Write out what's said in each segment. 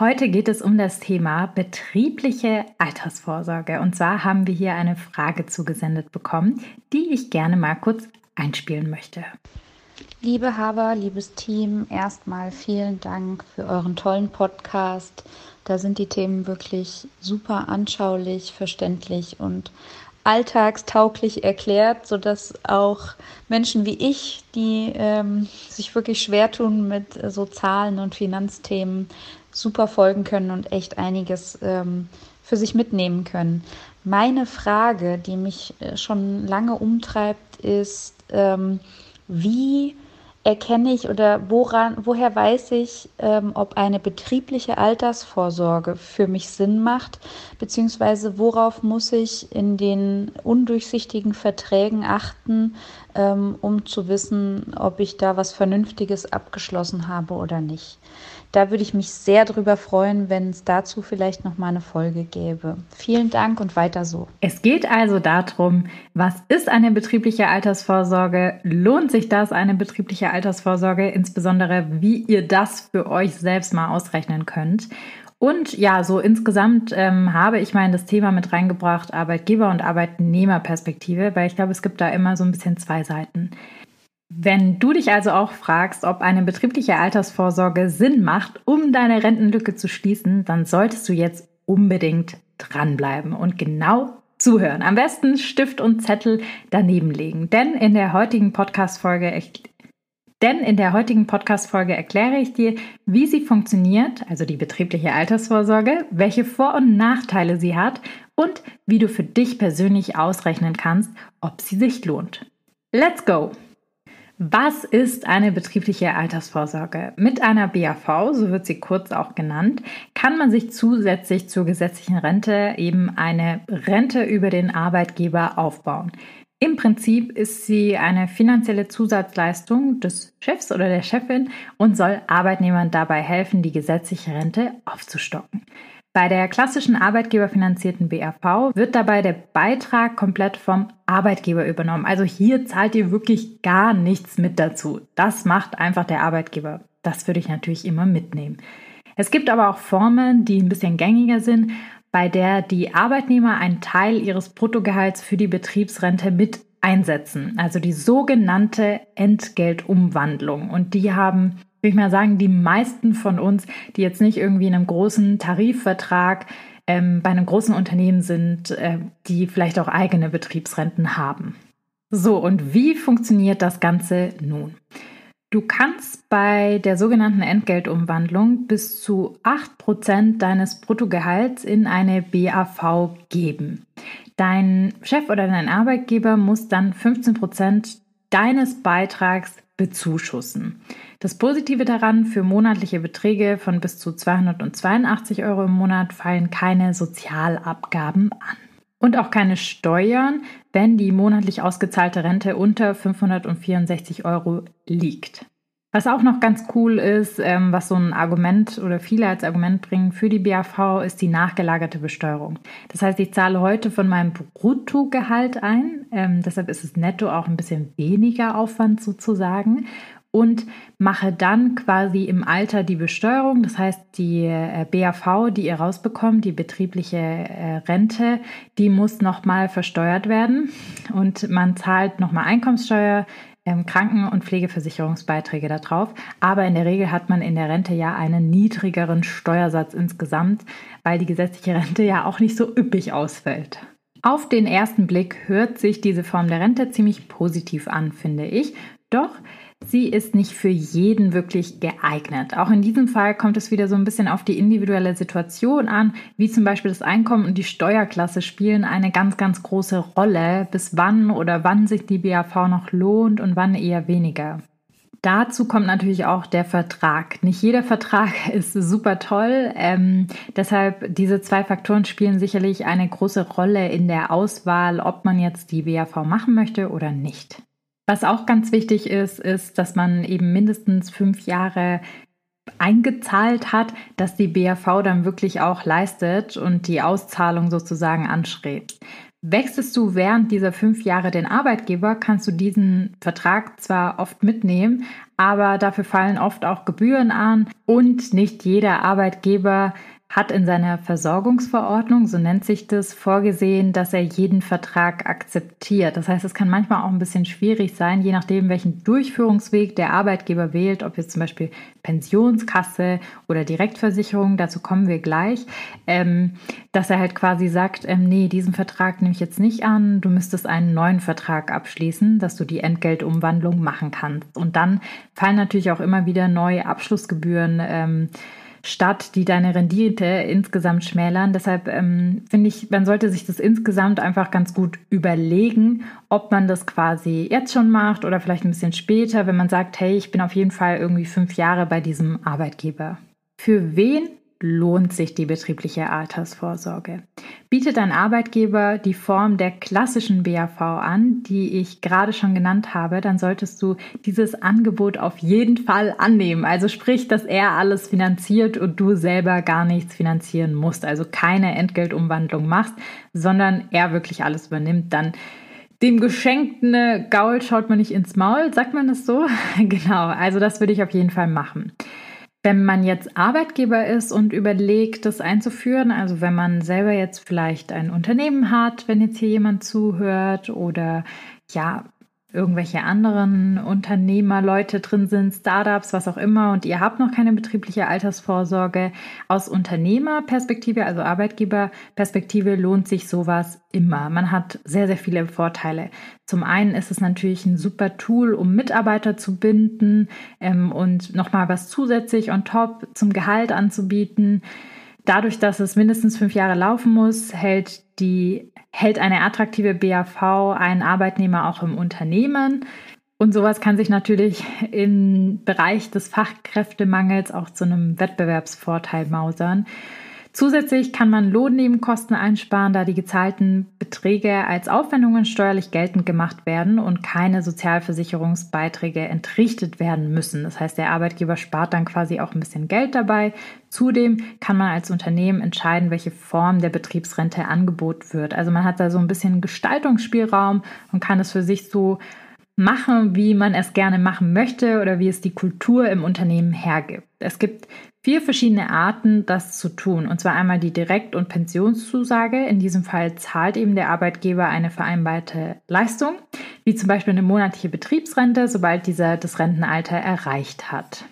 Heute geht es um das Thema betriebliche Altersvorsorge. Und zwar haben wir hier eine Frage zugesendet bekommen, die ich gerne mal kurz einspielen möchte. Liebe Haver, liebes Team, erstmal vielen Dank für euren tollen Podcast. Da sind die Themen wirklich super anschaulich, verständlich und alltagstauglich erklärt, sodass auch Menschen wie ich, die ähm, sich wirklich schwer tun mit äh, so Zahlen und Finanzthemen, super folgen können und echt einiges ähm, für sich mitnehmen können. Meine Frage, die mich äh, schon lange umtreibt, ist, ähm, wie erkenne ich oder woran, woher weiß ich, ähm, ob eine betriebliche Altersvorsorge für mich Sinn macht, beziehungsweise worauf muss ich in den undurchsichtigen Verträgen achten, ähm, um zu wissen, ob ich da was Vernünftiges abgeschlossen habe oder nicht. Da würde ich mich sehr darüber freuen, wenn es dazu vielleicht noch mal eine Folge gäbe. Vielen Dank und weiter so. Es geht also darum, was ist eine betriebliche Altersvorsorge? Lohnt sich das, eine betriebliche Altersvorsorge? Insbesondere, wie ihr das für euch selbst mal ausrechnen könnt. Und ja, so insgesamt ähm, habe ich mal das Thema mit reingebracht, Arbeitgeber- und Arbeitnehmerperspektive, weil ich glaube, es gibt da immer so ein bisschen zwei Seiten. Wenn du dich also auch fragst, ob eine betriebliche Altersvorsorge Sinn macht, um deine Rentenlücke zu schließen, dann solltest du jetzt unbedingt dranbleiben und genau zuhören. Am besten Stift und Zettel daneben legen, denn in der heutigen Podcast-Folge denn in der heutigen Podcast-Folge erkläre ich dir, wie sie funktioniert, also die betriebliche Altersvorsorge, welche Vor- und Nachteile sie hat und wie du für dich persönlich ausrechnen kannst, ob sie sich lohnt. Let's go! Was ist eine betriebliche Altersvorsorge? Mit einer BAV, so wird sie kurz auch genannt, kann man sich zusätzlich zur gesetzlichen Rente eben eine Rente über den Arbeitgeber aufbauen. Im Prinzip ist sie eine finanzielle Zusatzleistung des Chefs oder der Chefin und soll Arbeitnehmern dabei helfen, die gesetzliche Rente aufzustocken. Bei der klassischen arbeitgeberfinanzierten BAV wird dabei der Beitrag komplett vom Arbeitgeber übernommen. Also hier zahlt ihr wirklich gar nichts mit dazu. Das macht einfach der Arbeitgeber. Das würde ich natürlich immer mitnehmen. Es gibt aber auch Formen, die ein bisschen gängiger sind, bei der die Arbeitnehmer einen Teil ihres Bruttogehalts für die Betriebsrente mit einsetzen. Also die sogenannte Entgeltumwandlung. Und die haben würde ich mal sagen, die meisten von uns, die jetzt nicht irgendwie in einem großen Tarifvertrag ähm, bei einem großen Unternehmen sind, äh, die vielleicht auch eigene Betriebsrenten haben. So, und wie funktioniert das Ganze nun? Du kannst bei der sogenannten Entgeltumwandlung bis zu 8% deines Bruttogehalts in eine BAV geben. Dein Chef oder dein Arbeitgeber muss dann 15% deines Beitrags bezuschussen. Das Positive daran, für monatliche Beträge von bis zu 282 Euro im Monat fallen keine Sozialabgaben an. Und auch keine Steuern, wenn die monatlich ausgezahlte Rente unter 564 Euro liegt. Was auch noch ganz cool ist, ähm, was so ein Argument oder viele als Argument bringen für die BAV, ist die nachgelagerte Besteuerung. Das heißt, ich zahle heute von meinem Bruttogehalt ein, ähm, deshalb ist es netto auch ein bisschen weniger Aufwand sozusagen und mache dann quasi im Alter die Besteuerung. Das heißt, die äh, BAV, die ihr rausbekommt, die betriebliche äh, Rente, die muss nochmal versteuert werden und man zahlt nochmal Einkommenssteuer, Kranken- und Pflegeversicherungsbeiträge darauf. Aber in der Regel hat man in der Rente ja einen niedrigeren Steuersatz insgesamt, weil die gesetzliche Rente ja auch nicht so üppig ausfällt. Auf den ersten Blick hört sich diese Form der Rente ziemlich positiv an, finde ich. Doch Sie ist nicht für jeden wirklich geeignet. Auch in diesem Fall kommt es wieder so ein bisschen auf die individuelle Situation an, wie zum Beispiel das Einkommen und die Steuerklasse spielen eine ganz, ganz große Rolle, bis wann oder wann sich die BAV noch lohnt und wann eher weniger. Dazu kommt natürlich auch der Vertrag. Nicht jeder Vertrag ist super toll. Ähm, deshalb diese zwei Faktoren spielen sicherlich eine große Rolle in der Auswahl, ob man jetzt die BAV machen möchte oder nicht. Was auch ganz wichtig ist, ist, dass man eben mindestens fünf Jahre eingezahlt hat, dass die BAV dann wirklich auch leistet und die Auszahlung sozusagen anstrebt. Wechselst du während dieser fünf Jahre den Arbeitgeber, kannst du diesen Vertrag zwar oft mitnehmen, aber dafür fallen oft auch Gebühren an und nicht jeder Arbeitgeber hat in seiner Versorgungsverordnung, so nennt sich das, vorgesehen, dass er jeden Vertrag akzeptiert. Das heißt, es kann manchmal auch ein bisschen schwierig sein, je nachdem, welchen Durchführungsweg der Arbeitgeber wählt, ob jetzt zum Beispiel Pensionskasse oder Direktversicherung, dazu kommen wir gleich, ähm, dass er halt quasi sagt, ähm, nee, diesen Vertrag nehme ich jetzt nicht an, du müsstest einen neuen Vertrag abschließen, dass du die Entgeltumwandlung machen kannst. Und dann fallen natürlich auch immer wieder neue Abschlussgebühren. Ähm, statt, die deine Rendite insgesamt schmälern. Deshalb ähm, finde ich, man sollte sich das insgesamt einfach ganz gut überlegen, ob man das quasi jetzt schon macht oder vielleicht ein bisschen später, wenn man sagt, hey, ich bin auf jeden Fall irgendwie fünf Jahre bei diesem Arbeitgeber. Für wen lohnt sich die betriebliche Altersvorsorge. Bietet ein Arbeitgeber die Form der klassischen BAV an, die ich gerade schon genannt habe, dann solltest du dieses Angebot auf jeden Fall annehmen. Also sprich, dass er alles finanziert und du selber gar nichts finanzieren musst. Also keine Entgeltumwandlung machst, sondern er wirklich alles übernimmt. Dann dem geschenkten Gaul schaut man nicht ins Maul, sagt man das so? genau, also das würde ich auf jeden Fall machen. Wenn man jetzt Arbeitgeber ist und überlegt, das einzuführen, also wenn man selber jetzt vielleicht ein Unternehmen hat, wenn jetzt hier jemand zuhört oder ja, irgendwelche anderen Unternehmer, Leute drin sind, Startups, was auch immer, und ihr habt noch keine betriebliche Altersvorsorge. Aus Unternehmerperspektive, also Arbeitgeberperspektive, lohnt sich sowas immer. Man hat sehr, sehr viele Vorteile. Zum einen ist es natürlich ein super Tool, um Mitarbeiter zu binden ähm, und nochmal was zusätzlich on top zum Gehalt anzubieten. Dadurch, dass es mindestens fünf Jahre laufen muss, hält die hält eine attraktive BAV einen Arbeitnehmer auch im Unternehmen. Und sowas kann sich natürlich im Bereich des Fachkräftemangels auch zu einem Wettbewerbsvorteil mausern. Zusätzlich kann man Lohnnebenkosten einsparen, da die gezahlten Beträge als Aufwendungen steuerlich geltend gemacht werden und keine Sozialversicherungsbeiträge entrichtet werden müssen. Das heißt, der Arbeitgeber spart dann quasi auch ein bisschen Geld dabei. Zudem kann man als Unternehmen entscheiden, welche Form der Betriebsrente angeboten wird. Also man hat da so ein bisschen Gestaltungsspielraum und kann es für sich so machen, wie man es gerne machen möchte oder wie es die Kultur im Unternehmen hergibt. Es gibt vier verschiedene Arten, das zu tun. Und zwar einmal die Direkt- und Pensionszusage. In diesem Fall zahlt eben der Arbeitgeber eine vereinbarte Leistung, wie zum Beispiel eine monatliche Betriebsrente, sobald dieser das Rentenalter erreicht hat.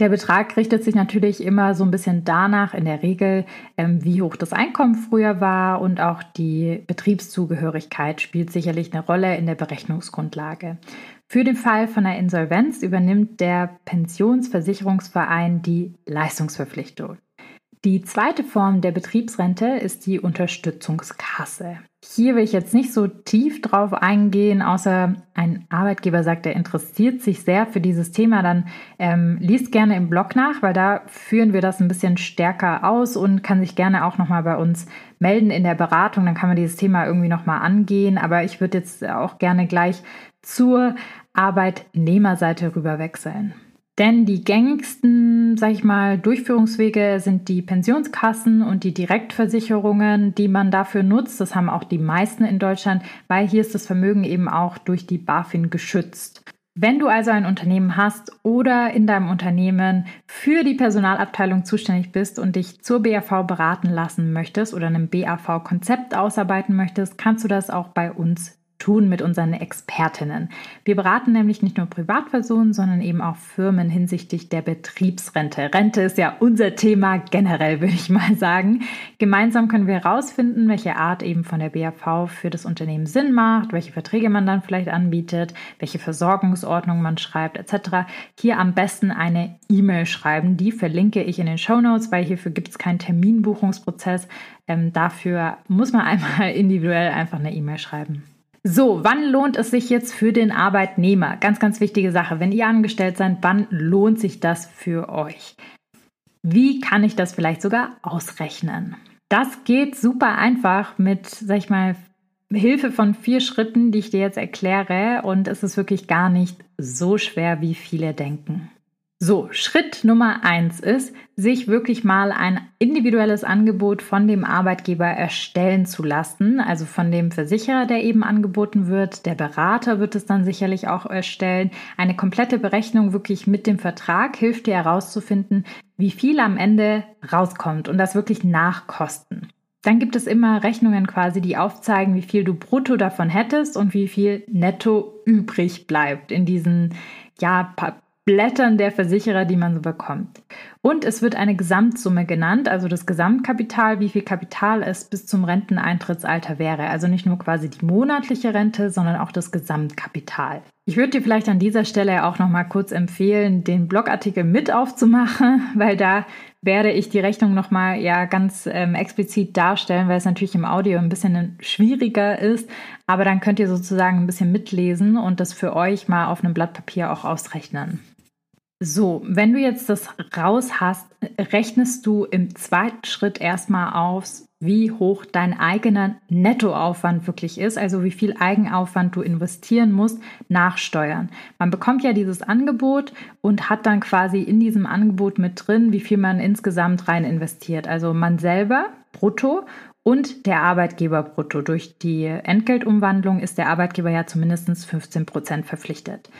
Der Betrag richtet sich natürlich immer so ein bisschen danach, in der Regel, ähm, wie hoch das Einkommen früher war und auch die Betriebszugehörigkeit spielt sicherlich eine Rolle in der Berechnungsgrundlage. Für den Fall von einer Insolvenz übernimmt der Pensionsversicherungsverein die Leistungsverpflichtung. Die zweite Form der Betriebsrente ist die Unterstützungskasse. Hier will ich jetzt nicht so tief drauf eingehen, außer ein Arbeitgeber sagt, er interessiert sich sehr für dieses Thema, dann ähm, liest gerne im Blog nach, weil da führen wir das ein bisschen stärker aus und kann sich gerne auch nochmal bei uns melden in der Beratung, dann kann man dieses Thema irgendwie nochmal angehen. Aber ich würde jetzt auch gerne gleich zur Arbeitnehmerseite rüber wechseln. Denn die gängigsten, sag ich mal, Durchführungswege sind die Pensionskassen und die Direktversicherungen, die man dafür nutzt. Das haben auch die meisten in Deutschland, weil hier ist das Vermögen eben auch durch die BaFin geschützt. Wenn du also ein Unternehmen hast oder in deinem Unternehmen für die Personalabteilung zuständig bist und dich zur BAV beraten lassen möchtest oder einem BAV-Konzept ausarbeiten möchtest, kannst du das auch bei uns tun mit unseren Expertinnen. Wir beraten nämlich nicht nur Privatpersonen, sondern eben auch Firmen hinsichtlich der Betriebsrente. Rente ist ja unser Thema generell, würde ich mal sagen. Gemeinsam können wir herausfinden, welche Art eben von der BAV für das Unternehmen Sinn macht, welche Verträge man dann vielleicht anbietet, welche Versorgungsordnung man schreibt, etc. Hier am besten eine E-Mail schreiben. Die verlinke ich in den Show Notes, weil hierfür gibt es keinen Terminbuchungsprozess. Ähm, dafür muss man einmal individuell einfach eine E-Mail schreiben. So, wann lohnt es sich jetzt für den Arbeitnehmer? Ganz, ganz wichtige Sache. Wenn ihr angestellt seid, wann lohnt sich das für euch? Wie kann ich das vielleicht sogar ausrechnen? Das geht super einfach mit, sag ich mal, Hilfe von vier Schritten, die ich dir jetzt erkläre. Und es ist wirklich gar nicht so schwer, wie viele denken. So, Schritt Nummer eins ist, sich wirklich mal ein individuelles Angebot von dem Arbeitgeber erstellen zu lassen, also von dem Versicherer, der eben angeboten wird. Der Berater wird es dann sicherlich auch erstellen. Eine komplette Berechnung wirklich mit dem Vertrag hilft dir herauszufinden, wie viel am Ende rauskommt und das wirklich nach Kosten. Dann gibt es immer Rechnungen quasi, die aufzeigen, wie viel du brutto davon hättest und wie viel netto übrig bleibt in diesen ja, Blättern der Versicherer, die man so bekommt. Und es wird eine Gesamtsumme genannt, also das Gesamtkapital, wie viel Kapital es bis zum Renteneintrittsalter wäre. Also nicht nur quasi die monatliche Rente, sondern auch das Gesamtkapital. Ich würde dir vielleicht an dieser Stelle auch noch mal kurz empfehlen, den Blogartikel mit aufzumachen, weil da werde ich die Rechnung noch mal ja ganz ähm, explizit darstellen, weil es natürlich im Audio ein bisschen schwieriger ist. Aber dann könnt ihr sozusagen ein bisschen mitlesen und das für euch mal auf einem Blatt Papier auch ausrechnen. So, wenn du jetzt das raus hast, rechnest du im zweiten Schritt erstmal aus, wie hoch dein eigener Nettoaufwand wirklich ist, also wie viel Eigenaufwand du investieren musst nach Steuern. Man bekommt ja dieses Angebot und hat dann quasi in diesem Angebot mit drin, wie viel man insgesamt rein investiert. Also man selber brutto und der Arbeitgeber brutto. Durch die Entgeltumwandlung ist der Arbeitgeber ja zumindest 15 Prozent verpflichtet.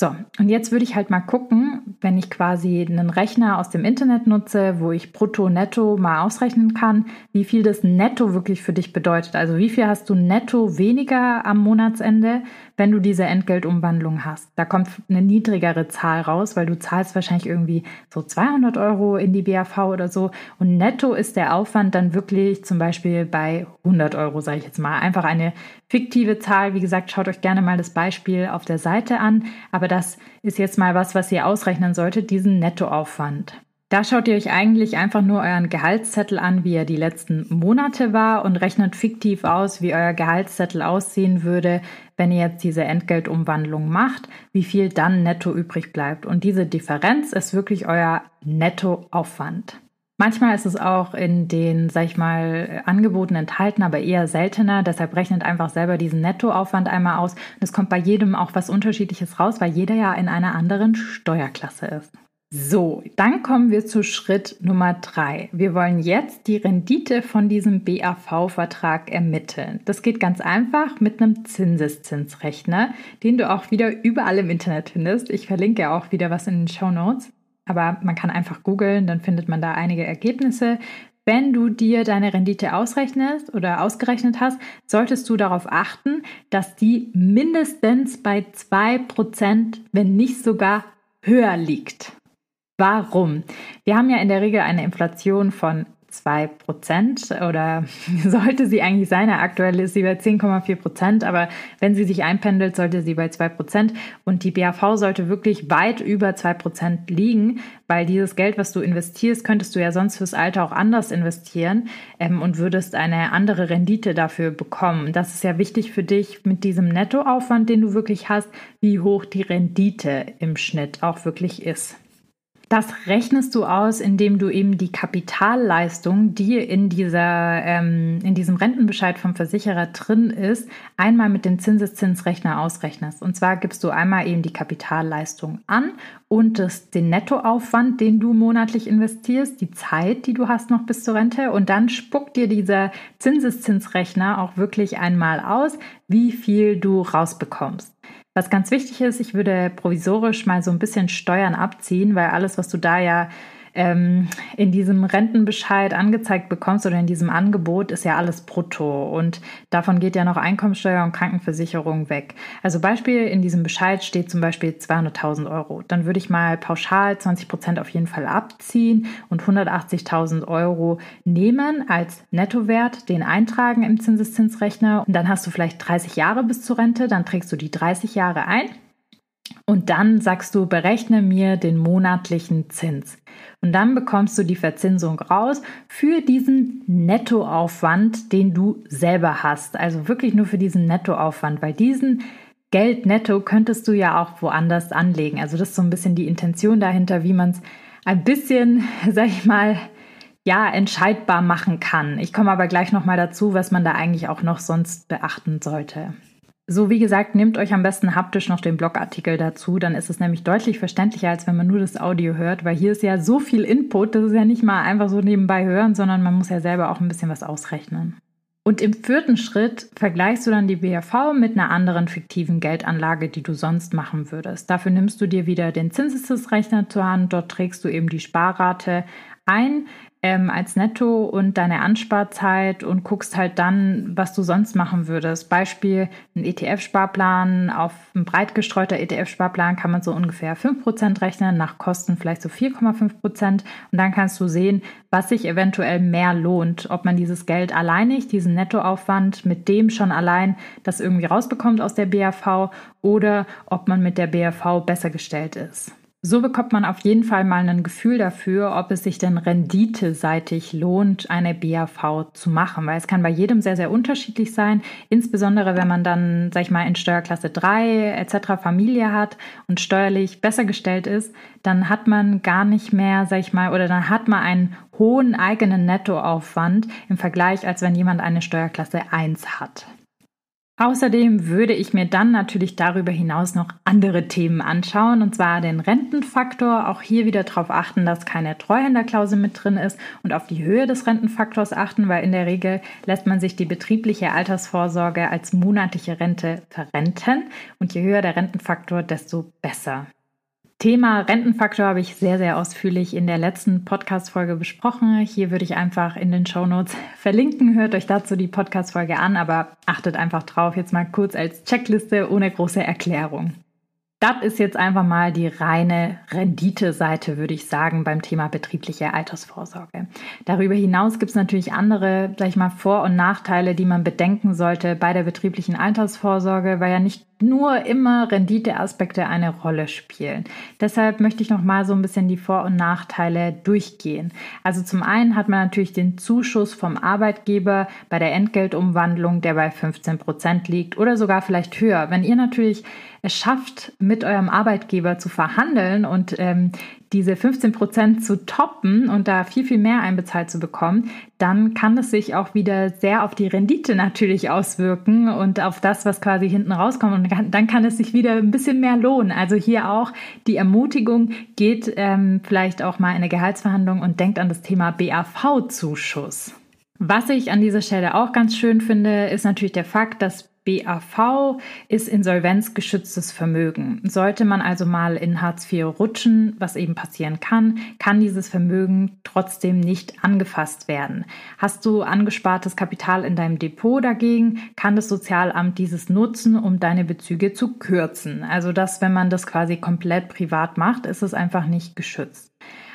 So, und jetzt würde ich halt mal gucken, wenn ich quasi einen Rechner aus dem Internet nutze, wo ich brutto, netto mal ausrechnen kann, wie viel das netto wirklich für dich bedeutet. Also wie viel hast du netto weniger am Monatsende, wenn du diese Entgeltumwandlung hast. Da kommt eine niedrigere Zahl raus, weil du zahlst wahrscheinlich irgendwie so 200 Euro in die BAV oder so. Und netto ist der Aufwand dann wirklich zum Beispiel bei 100 Euro, sage ich jetzt mal. Einfach eine fiktive Zahl. Wie gesagt, schaut euch gerne mal das Beispiel auf der Seite an. Aber das ist jetzt mal was, was ihr ausrechnen solltet, diesen Nettoaufwand. Da schaut ihr euch eigentlich einfach nur euren Gehaltszettel an, wie er die letzten Monate war und rechnet fiktiv aus, wie euer Gehaltszettel aussehen würde, wenn ihr jetzt diese Entgeltumwandlung macht, wie viel dann netto übrig bleibt. Und diese Differenz ist wirklich euer Nettoaufwand. Manchmal ist es auch in den, sag ich mal, Angeboten enthalten, aber eher seltener. Deshalb rechnet einfach selber diesen Nettoaufwand einmal aus. Und es kommt bei jedem auch was Unterschiedliches raus, weil jeder ja in einer anderen Steuerklasse ist. So, dann kommen wir zu Schritt Nummer drei. Wir wollen jetzt die Rendite von diesem BAV-Vertrag ermitteln. Das geht ganz einfach mit einem Zinseszinsrechner, den du auch wieder überall im Internet findest. Ich verlinke auch wieder was in den Show Notes. Aber man kann einfach googeln, dann findet man da einige Ergebnisse. Wenn du dir deine Rendite ausrechnest oder ausgerechnet hast, solltest du darauf achten, dass die mindestens bei 2%, wenn nicht sogar höher liegt. Warum? Wir haben ja in der Regel eine Inflation von 2% oder sollte sie eigentlich sein. Aktuell ist sie bei 10,4%, aber wenn sie sich einpendelt, sollte sie bei 2%. Und die BAV sollte wirklich weit über 2% liegen, weil dieses Geld, was du investierst, könntest du ja sonst fürs Alter auch anders investieren ähm, und würdest eine andere Rendite dafür bekommen. Das ist ja wichtig für dich mit diesem Nettoaufwand, den du wirklich hast, wie hoch die Rendite im Schnitt auch wirklich ist. Das rechnest du aus, indem du eben die Kapitalleistung, die in, dieser, ähm, in diesem Rentenbescheid vom Versicherer drin ist, einmal mit dem Zinseszinsrechner ausrechnest. Und zwar gibst du einmal eben die Kapitalleistung an und das, den Nettoaufwand, den du monatlich investierst, die Zeit, die du hast noch bis zur Rente. Und dann spuckt dir dieser Zinseszinsrechner auch wirklich einmal aus, wie viel du rausbekommst. Was ganz wichtig ist, ich würde provisorisch mal so ein bisschen Steuern abziehen, weil alles, was du da ja ähm, in diesem Rentenbescheid angezeigt bekommst oder in diesem Angebot, ist ja alles brutto und davon geht ja noch Einkommensteuer und Krankenversicherung weg. Also Beispiel, in diesem Bescheid steht zum Beispiel 200.000 Euro. Dann würde ich mal pauschal 20 Prozent auf jeden Fall abziehen und 180.000 Euro nehmen als Nettowert, den eintragen im Zinseszinsrechner und dann hast du vielleicht 30 Jahre bis zur Rente, dann trägst du die 30 Jahre ein Und dann sagst du, berechne mir den monatlichen Zins. Und dann bekommst du die Verzinsung raus für diesen Nettoaufwand, den du selber hast. Also wirklich nur für diesen Nettoaufwand, weil diesen Geld netto könntest du ja auch woanders anlegen. Also das ist so ein bisschen die Intention dahinter, wie man es ein bisschen, sag ich mal, ja, entscheidbar machen kann. Ich komme aber gleich nochmal dazu, was man da eigentlich auch noch sonst beachten sollte. So, wie gesagt, nehmt euch am besten haptisch noch den Blogartikel dazu, dann ist es nämlich deutlich verständlicher, als wenn man nur das Audio hört, weil hier ist ja so viel Input, das ist ja nicht mal einfach so nebenbei hören, sondern man muss ja selber auch ein bisschen was ausrechnen. Und im vierten Schritt vergleichst du dann die BAV mit einer anderen fiktiven Geldanlage, die du sonst machen würdest. Dafür nimmst du dir wieder den Zinseszinsrechner zur Hand, dort trägst du eben die Sparrate ein, ähm, als Netto und deine Ansparzeit und guckst halt dann, was du sonst machen würdest. Beispiel, ein ETF-Sparplan, auf ein breit gestreuter ETF-Sparplan kann man so ungefähr 5% rechnen, nach Kosten vielleicht so 4,5%. Und dann kannst du sehen, was sich eventuell mehr lohnt, ob man dieses Geld alleinig, diesen Nettoaufwand mit dem schon allein das irgendwie rausbekommt aus der BAV oder ob man mit der BAV besser gestellt ist. So bekommt man auf jeden Fall mal ein Gefühl dafür, ob es sich denn renditeseitig lohnt, eine BAV zu machen, weil es kann bei jedem sehr, sehr unterschiedlich sein, insbesondere wenn man dann, sag ich mal, in Steuerklasse 3 etc. Familie hat und steuerlich besser gestellt ist, dann hat man gar nicht mehr, sag ich mal, oder dann hat man einen hohen eigenen Nettoaufwand im Vergleich, als wenn jemand eine Steuerklasse 1 hat. Außerdem würde ich mir dann natürlich darüber hinaus noch andere Themen anschauen, und zwar den Rentenfaktor. Auch hier wieder darauf achten, dass keine Treuhänderklausel mit drin ist und auf die Höhe des Rentenfaktors achten, weil in der Regel lässt man sich die betriebliche Altersvorsorge als monatliche Rente verrenten. Und je höher der Rentenfaktor, desto besser. Thema Rentenfaktor habe ich sehr, sehr ausführlich in der letzten Podcast-Folge besprochen. Hier würde ich einfach in den Show Notes verlinken. Hört euch dazu die Podcast-Folge an, aber achtet einfach drauf. Jetzt mal kurz als Checkliste ohne große Erklärung. Das ist jetzt einfach mal die reine Rendite-Seite, würde ich sagen, beim Thema betriebliche Altersvorsorge. Darüber hinaus gibt es natürlich andere, sag ich mal, Vor- und Nachteile, die man bedenken sollte bei der betrieblichen Altersvorsorge, weil ja nicht nur immer Renditeaspekte eine Rolle spielen. Deshalb möchte ich noch mal so ein bisschen die Vor- und Nachteile durchgehen. Also zum einen hat man natürlich den Zuschuss vom Arbeitgeber bei der Entgeltumwandlung, der bei 15 Prozent liegt oder sogar vielleicht höher. Wenn ihr natürlich es schafft, mit eurem Arbeitgeber zu verhandeln und ähm, diese 15 Prozent zu toppen und da viel, viel mehr einbezahlt zu bekommen, dann kann es sich auch wieder sehr auf die Rendite natürlich auswirken und auf das, was quasi hinten rauskommt. Und dann kann es sich wieder ein bisschen mehr lohnen. Also hier auch die Ermutigung, geht ähm, vielleicht auch mal in eine Gehaltsverhandlung und denkt an das Thema BAV-Zuschuss. Was ich an dieser Stelle auch ganz schön finde, ist natürlich der Fakt, dass BAV ist insolvenzgeschütztes Vermögen. Sollte man also mal in Hartz IV rutschen, was eben passieren kann, kann dieses Vermögen trotzdem nicht angefasst werden. Hast du angespartes Kapital in deinem Depot dagegen, kann das Sozialamt dieses nutzen, um deine Bezüge zu kürzen. Also dass, wenn man das quasi komplett privat macht, ist es einfach nicht geschützt.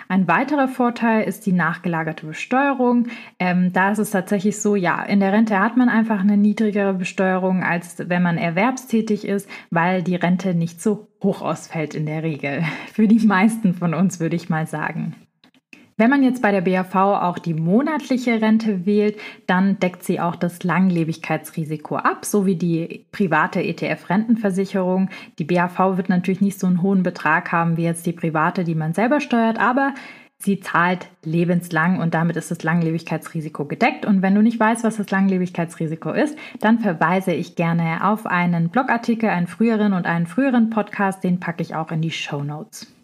Ein weiterer Vorteil ist die nachgelagerte Besteuerung. Ähm, da ist es tatsächlich so, ja, in der Rente hat man einfach eine niedrigere Besteuerung, als wenn man erwerbstätig ist, weil die Rente nicht so hoch ausfällt in der Regel. Für die meisten von uns würde ich mal sagen. Wenn man jetzt bei der BAV auch die monatliche Rente wählt, dann deckt sie auch das Langlebigkeitsrisiko ab, so wie die private ETF-Rentenversicherung. Die BAV wird natürlich nicht so einen hohen Betrag haben wie jetzt die private, die man selber steuert, aber sie zahlt lebenslang und damit ist das Langlebigkeitsrisiko gedeckt. Und wenn du nicht weißt, was das Langlebigkeitsrisiko ist, dann verweise ich gerne auf einen Blogartikel, einen früheren und einen früheren Podcast, den packe ich auch in die Show Notes.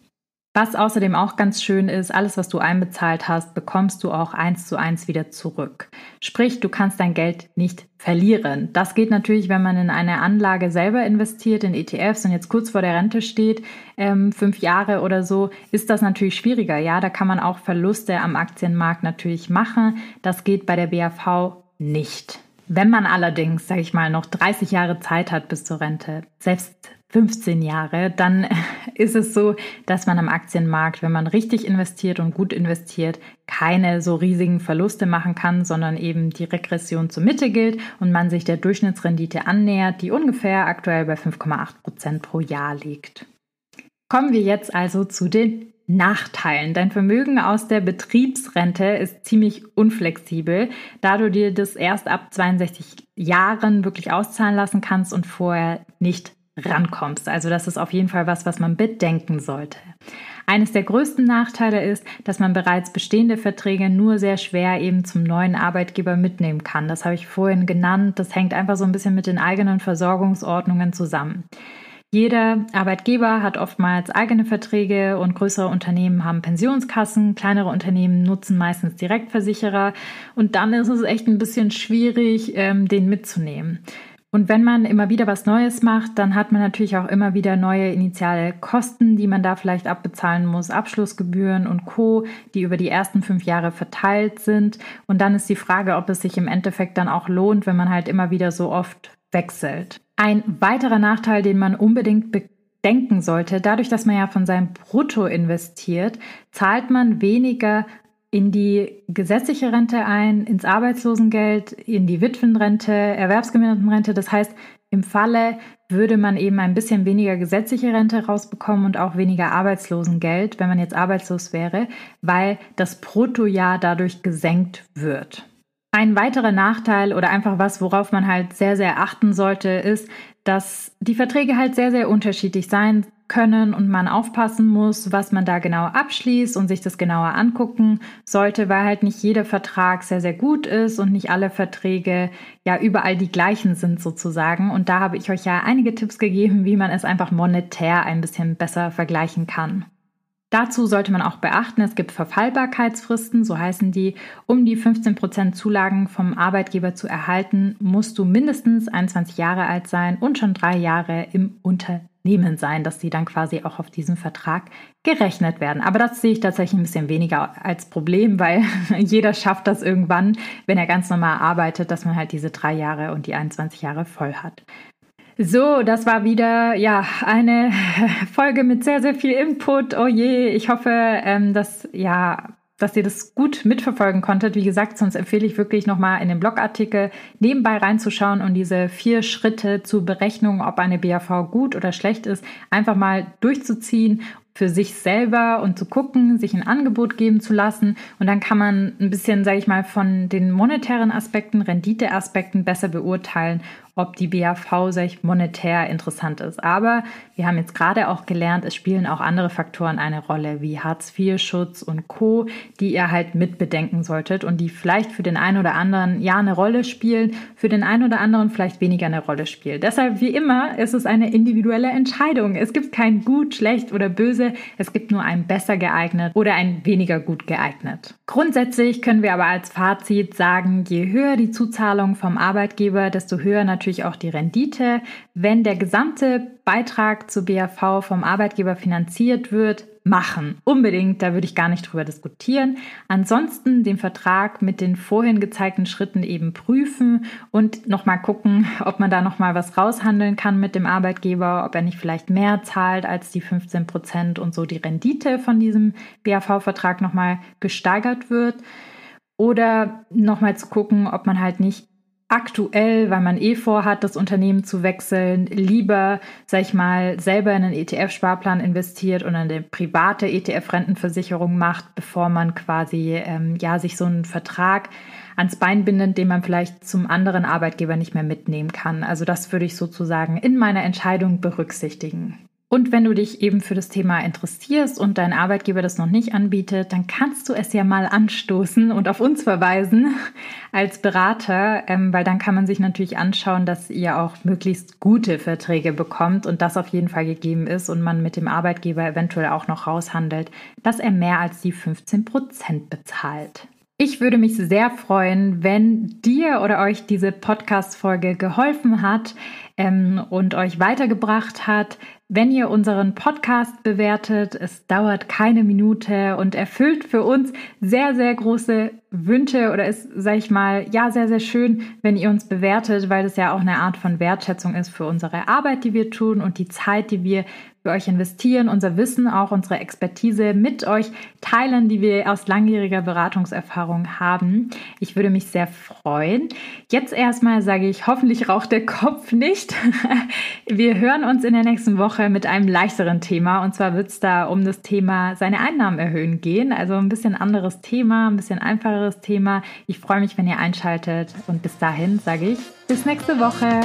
Was außerdem auch ganz schön ist, alles, was du einbezahlt hast, bekommst du auch eins zu eins wieder zurück. Sprich, du kannst dein Geld nicht verlieren. Das geht natürlich, wenn man in eine Anlage selber investiert, in ETFs und jetzt kurz vor der Rente steht, ähm, fünf Jahre oder so, ist das natürlich schwieriger. Ja, da kann man auch Verluste am Aktienmarkt natürlich machen. Das geht bei der BAV nicht. Wenn man allerdings, sage ich mal, noch 30 Jahre Zeit hat bis zur Rente, selbst 15 Jahre, dann ist es so, dass man am Aktienmarkt, wenn man richtig investiert und gut investiert, keine so riesigen Verluste machen kann, sondern eben die Regression zur Mitte gilt und man sich der Durchschnittsrendite annähert, die ungefähr aktuell bei 5,8 Prozent pro Jahr liegt. Kommen wir jetzt also zu den Nachteilen. Dein Vermögen aus der Betriebsrente ist ziemlich unflexibel, da du dir das erst ab 62 Jahren wirklich auszahlen lassen kannst und vorher nicht rankommst. Also das ist auf jeden Fall was, was man bedenken sollte. Eines der größten Nachteile ist, dass man bereits bestehende Verträge nur sehr schwer eben zum neuen Arbeitgeber mitnehmen kann. Das habe ich vorhin genannt. Das hängt einfach so ein bisschen mit den eigenen Versorgungsordnungen zusammen. Jeder Arbeitgeber hat oftmals eigene Verträge und größere Unternehmen haben Pensionskassen, kleinere Unternehmen nutzen meistens Direktversicherer und dann ist es echt ein bisschen schwierig, ähm, den mitzunehmen. Und wenn man immer wieder was Neues macht, dann hat man natürlich auch immer wieder neue initiale Kosten, die man da vielleicht abbezahlen muss, Abschlussgebühren und Co., die über die ersten fünf Jahre verteilt sind. Und dann ist die Frage, ob es sich im Endeffekt dann auch lohnt, wenn man halt immer wieder so oft wechselt. Ein weiterer Nachteil, den man unbedingt bedenken sollte, dadurch, dass man ja von seinem Brutto investiert, zahlt man weniger in die gesetzliche Rente ein, ins Arbeitslosengeld, in die Witwenrente, Erwerbsgemindertenrente. Das heißt, im Falle würde man eben ein bisschen weniger gesetzliche Rente rausbekommen und auch weniger Arbeitslosengeld, wenn man jetzt arbeitslos wäre, weil das Bruttojahr dadurch gesenkt wird. Ein weiterer Nachteil oder einfach was, worauf man halt sehr, sehr achten sollte, ist, dass die Verträge halt sehr, sehr unterschiedlich sein können und man aufpassen muss, was man da genau abschließt und sich das genauer angucken sollte, weil halt nicht jeder Vertrag sehr, sehr gut ist und nicht alle Verträge ja überall die gleichen sind sozusagen. Und da habe ich euch ja einige Tipps gegeben, wie man es einfach monetär ein bisschen besser vergleichen kann. Dazu sollte man auch beachten, es gibt Verfallbarkeitsfristen, so heißen die. Um die 15% Zulagen vom Arbeitgeber zu erhalten, musst du mindestens 21 Jahre alt sein und schon drei Jahre im Unternehmen sein, dass die dann quasi auch auf diesen Vertrag gerechnet werden. Aber das sehe ich tatsächlich ein bisschen weniger als Problem, weil jeder schafft das irgendwann, wenn er ganz normal arbeitet, dass man halt diese drei Jahre und die 21 Jahre voll hat. So, das war wieder ja eine Folge mit sehr sehr viel Input. Oh je, ich hoffe, ähm, dass ja dass ihr das gut mitverfolgen konntet. Wie gesagt, sonst empfehle ich wirklich nochmal in den Blogartikel nebenbei reinzuschauen und diese vier Schritte zur Berechnung, ob eine BAV gut oder schlecht ist, einfach mal durchzuziehen für sich selber und zu gucken, sich ein Angebot geben zu lassen. Und dann kann man ein bisschen, sage ich mal, von den monetären Aspekten, Renditeaspekten besser beurteilen, ob die BAV sich monetär interessant ist. Aber wir haben jetzt gerade auch gelernt, es spielen auch andere Faktoren eine Rolle, wie Hartz-IV-Schutz und Co., die ihr halt mitbedenken solltet und die vielleicht für den einen oder anderen ja eine Rolle spielen, für den einen oder anderen vielleicht weniger eine Rolle spielen. Deshalb, wie immer, ist es eine individuelle Entscheidung. Es gibt kein gut, schlecht oder böse. Es gibt nur ein besser geeignet oder ein weniger gut geeignet. Grundsätzlich können wir aber als Fazit sagen, je höher die Zuzahlung vom Arbeitgeber, desto höher natürlich natürlich auch die Rendite. Wenn der gesamte Beitrag zur BAV vom Arbeitgeber finanziert wird, machen. Unbedingt, da würde ich gar nicht drüber diskutieren. Ansonsten den Vertrag mit den vorhin gezeigten Schritten eben prüfen und nochmal gucken, ob man da nochmal was raushandeln kann mit dem Arbeitgeber, ob er nicht vielleicht mehr zahlt als die 15 Prozent und so die Rendite von diesem BAV-Vertrag nochmal gesteigert wird. Oder nochmal zu gucken, ob man halt nicht aktuell, weil man eh vorhat, das Unternehmen zu wechseln, lieber, sag ich mal, selber in einen ETF-Sparplan investiert und eine private ETF-Rentenversicherung macht, bevor man quasi ähm, ja sich so einen Vertrag ans Bein bindet, den man vielleicht zum anderen Arbeitgeber nicht mehr mitnehmen kann. Also das würde ich sozusagen in meiner Entscheidung berücksichtigen. Und wenn du dich eben für das Thema interessierst und dein Arbeitgeber das noch nicht anbietet, dann kannst du es ja mal anstoßen und auf uns verweisen als Berater, ähm, weil dann kann man sich natürlich anschauen, dass ihr auch möglichst gute Verträge bekommt und das auf jeden Fall gegeben ist und man mit dem Arbeitgeber eventuell auch noch raushandelt, dass er mehr als die 15 Prozent bezahlt. Ich würde mich sehr freuen, wenn dir oder euch diese Podcast-Folge geholfen hat ähm, und euch weitergebracht hat, wenn ihr unseren Podcast bewertet. Es dauert keine Minute und erfüllt für uns sehr, sehr große Wünsche oder ist, sag ich mal, ja, sehr, sehr schön, wenn ihr uns bewertet, weil das ja auch eine Art von Wertschätzung ist für unsere Arbeit, die wir tun und die Zeit, die wir für euch investieren, unser Wissen, auch unsere Expertise mit euch teilen, die wir aus langjähriger Beratungserfahrung haben. Ich würde mich sehr freuen. Jetzt erstmal sage ich, hoffentlich raucht der Kopf nicht. Wir hören uns in der nächsten Woche mit einem leichteren Thema. Und zwar wird es da um das Thema seine Einnahmen erhöhen gehen. Also ein bisschen anderes Thema, ein bisschen einfacheres Thema. Ich freue mich, wenn ihr einschaltet. Und bis dahin sage ich, bis nächste Woche.